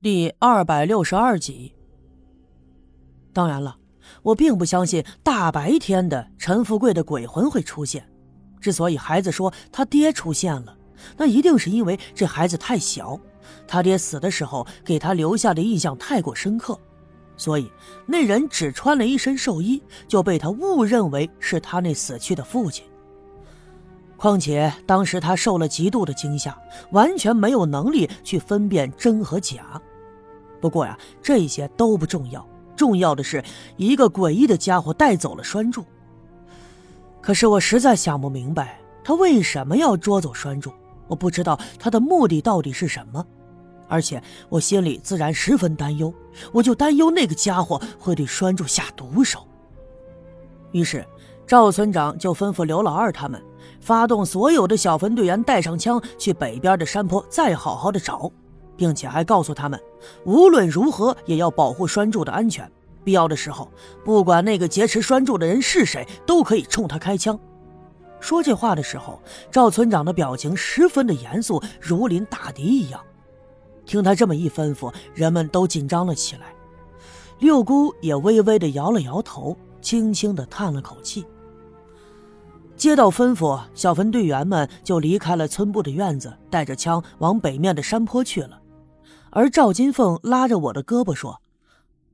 第二百六十二集。当然了，我并不相信大白天的陈富贵的鬼魂会出现。之所以孩子说他爹出现了，那一定是因为这孩子太小，他爹死的时候给他留下的印象太过深刻，所以那人只穿了一身寿衣，就被他误认为是他那死去的父亲。况且当时他受了极度的惊吓，完全没有能力去分辨真和假。不过呀，这些都不重要，重要的是一个诡异的家伙带走了栓柱。可是我实在想不明白，他为什么要捉走栓柱？我不知道他的目的到底是什么，而且我心里自然十分担忧，我就担忧那个家伙会对栓柱下毒手。于是。赵村长就吩咐刘老二他们，发动所有的小分队员带上枪去北边的山坡再好好的找，并且还告诉他们，无论如何也要保护栓柱的安全。必要的时候，不管那个劫持栓柱的人是谁，都可以冲他开枪。说这话的时候，赵村长的表情十分的严肃，如临大敌一样。听他这么一吩咐，人们都紧张了起来。六姑也微微的摇了摇头，轻轻的叹了口气。接到吩咐，小分队员们就离开了村部的院子，带着枪往北面的山坡去了。而赵金凤拉着我的胳膊说：“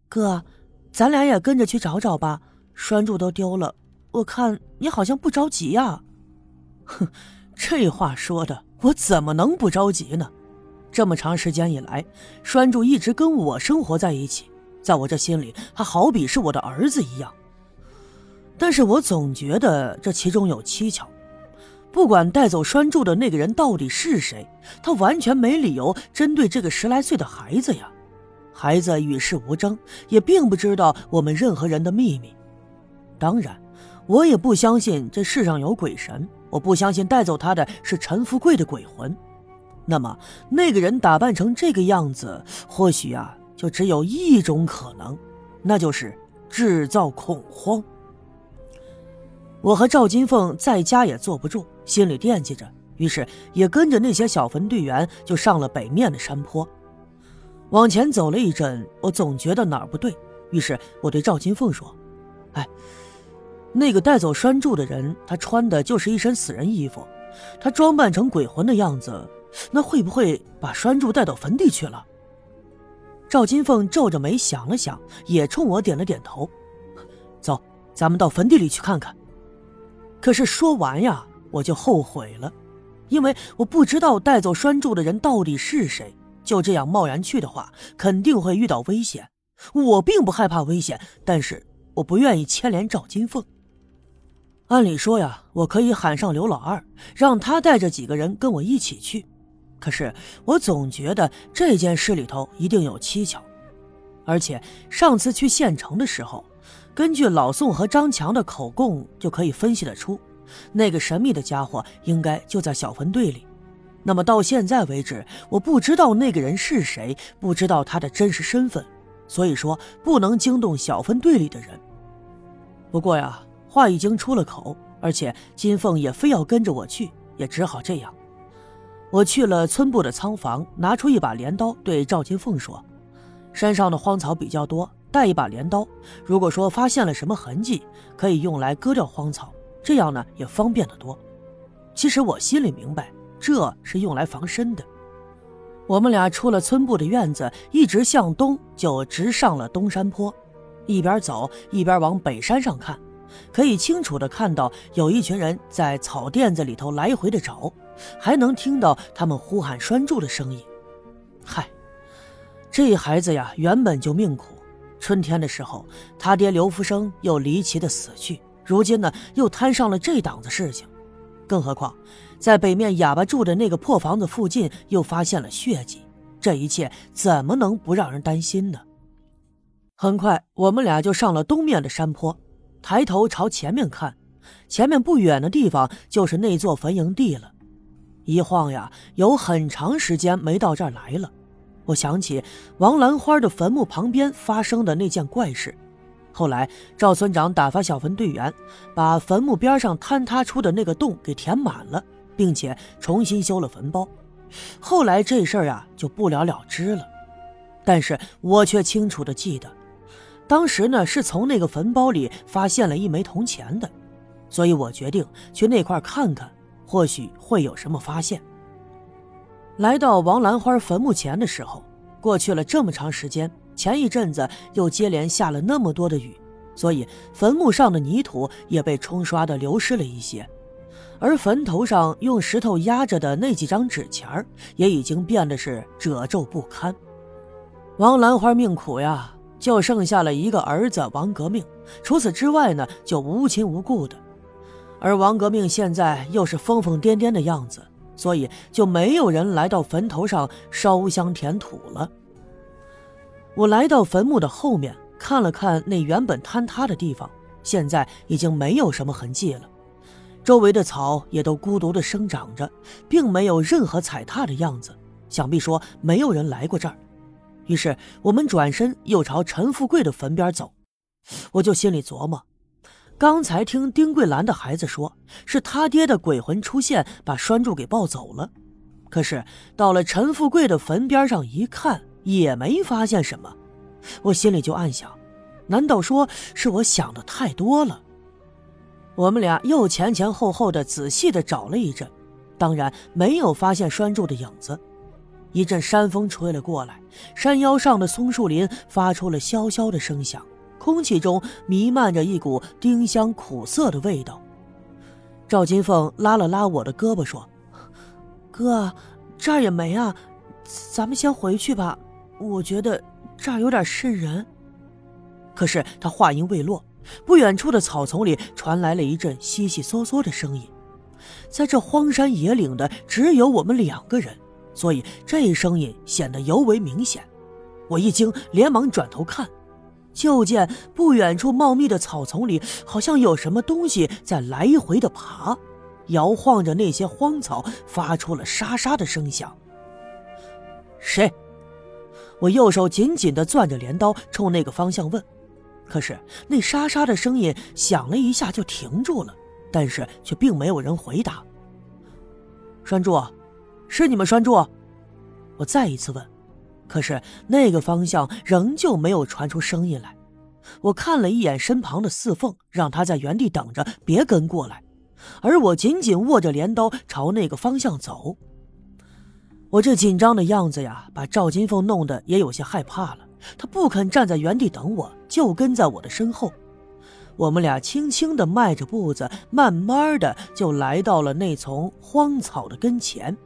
哥，咱俩也跟着去找找吧。栓柱都丢了，我看你好像不着急呀。”哼，这话说的，我怎么能不着急呢？这么长时间以来，栓柱一直跟我生活在一起，在我这心里，他好比是我的儿子一样。但是我总觉得这其中有蹊跷，不管带走栓柱的那个人到底是谁，他完全没理由针对这个十来岁的孩子呀。孩子与世无争，也并不知道我们任何人的秘密。当然，我也不相信这世上有鬼神，我不相信带走他的是陈富贵的鬼魂。那么，那个人打扮成这个样子，或许啊，就只有一种可能，那就是制造恐慌。我和赵金凤在家也坐不住，心里惦记着，于是也跟着那些小分队员就上了北面的山坡。往前走了一阵，我总觉得哪儿不对，于是我对赵金凤说：“哎，那个带走栓柱的人，他穿的就是一身死人衣服，他装扮成鬼魂的样子，那会不会把栓柱带到坟地去了？”赵金凤皱着眉想了想，也冲我点了点头：“走，咱们到坟地里去看看。”可是说完呀，我就后悔了，因为我不知道带走栓柱的人到底是谁。就这样贸然去的话，肯定会遇到危险。我并不害怕危险，但是我不愿意牵连赵金凤。按理说呀，我可以喊上刘老二，让他带着几个人跟我一起去。可是我总觉得这件事里头一定有蹊跷，而且上次去县城的时候。根据老宋和张强的口供，就可以分析得出，那个神秘的家伙应该就在小分队里。那么到现在为止，我不知道那个人是谁，不知道他的真实身份，所以说不能惊动小分队里的人。不过呀，话已经出了口，而且金凤也非要跟着我去，也只好这样。我去了村部的仓房，拿出一把镰刀，对赵金凤说：“山上的荒草比较多。”带一把镰刀，如果说发现了什么痕迹，可以用来割掉荒草，这样呢也方便得多。其实我心里明白，这是用来防身的。我们俩出了村部的院子，一直向东，就直上了东山坡。一边走一边往北山上看，可以清楚的看到有一群人在草甸子里头来回的找，还能听到他们呼喊拴柱的声音。嗨，这孩子呀，原本就命苦。春天的时候，他爹刘福生又离奇的死去，如今呢又摊上了这档子事情，更何况在北面哑巴住的那个破房子附近又发现了血迹，这一切怎么能不让人担心呢？很快，我们俩就上了东面的山坡，抬头朝前面看，前面不远的地方就是那座坟营地了。一晃呀，有很长时间没到这儿来了。我想起王兰花的坟墓旁边发生的那件怪事，后来赵村长打发小坟队员把坟墓边上坍塌出的那个洞给填满了，并且重新修了坟包。后来这事儿啊就不了了之了。但是我却清楚的记得，当时呢是从那个坟包里发现了一枚铜钱的，所以我决定去那块看看，或许会有什么发现。来到王兰花坟墓前的时候，过去了这么长时间，前一阵子又接连下了那么多的雨，所以坟墓上的泥土也被冲刷的流失了一些，而坟头上用石头压着的那几张纸钱也已经变得是褶皱不堪。王兰花命苦呀，就剩下了一个儿子王革命，除此之外呢，就无亲无故的，而王革命现在又是疯疯癫癫的样子。所以就没有人来到坟头上烧香填土了。我来到坟墓的后面，看了看那原本坍塌的地方，现在已经没有什么痕迹了。周围的草也都孤独地生长着，并没有任何踩踏的样子，想必说没有人来过这儿。于是我们转身又朝陈富贵的坟边走，我就心里琢磨。刚才听丁桂兰的孩子说，是他爹的鬼魂出现，把栓柱给抱走了。可是到了陈富贵的坟边上一看，也没发现什么。我心里就暗想：难道说是我想的太多了？我们俩又前前后后的仔细的找了一阵，当然没有发现栓柱的影子。一阵山风吹了过来，山腰上的松树林发出了萧萧的声响。空气中弥漫着一股丁香苦涩的味道。赵金凤拉了拉我的胳膊，说：“哥，这儿也没啊，咱们先回去吧。我觉得这儿有点瘆人。”可是他话音未落，不远处的草丛里传来了一阵悉悉嗦嗦的声音。在这荒山野岭的，只有我们两个人，所以这声音显得尤为明显。我一惊，连忙转头看。就见不远处茂密的草丛里，好像有什么东西在来回的爬，摇晃着那些荒草，发出了沙沙的声响。谁？我右手紧紧的攥着镰刀，冲那个方向问。可是那沙沙的声音响了一下就停住了，但是却并没有人回答。栓柱，是你们栓柱？我再一次问。可是那个方向仍旧没有传出声音来。我看了一眼身旁的四凤，让他在原地等着，别跟过来。而我紧紧握着镰刀，朝那个方向走。我这紧张的样子呀，把赵金凤弄得也有些害怕了。他不肯站在原地等我，就跟在我的身后。我们俩轻轻地迈着步子，慢慢的就来到了那丛荒草的跟前。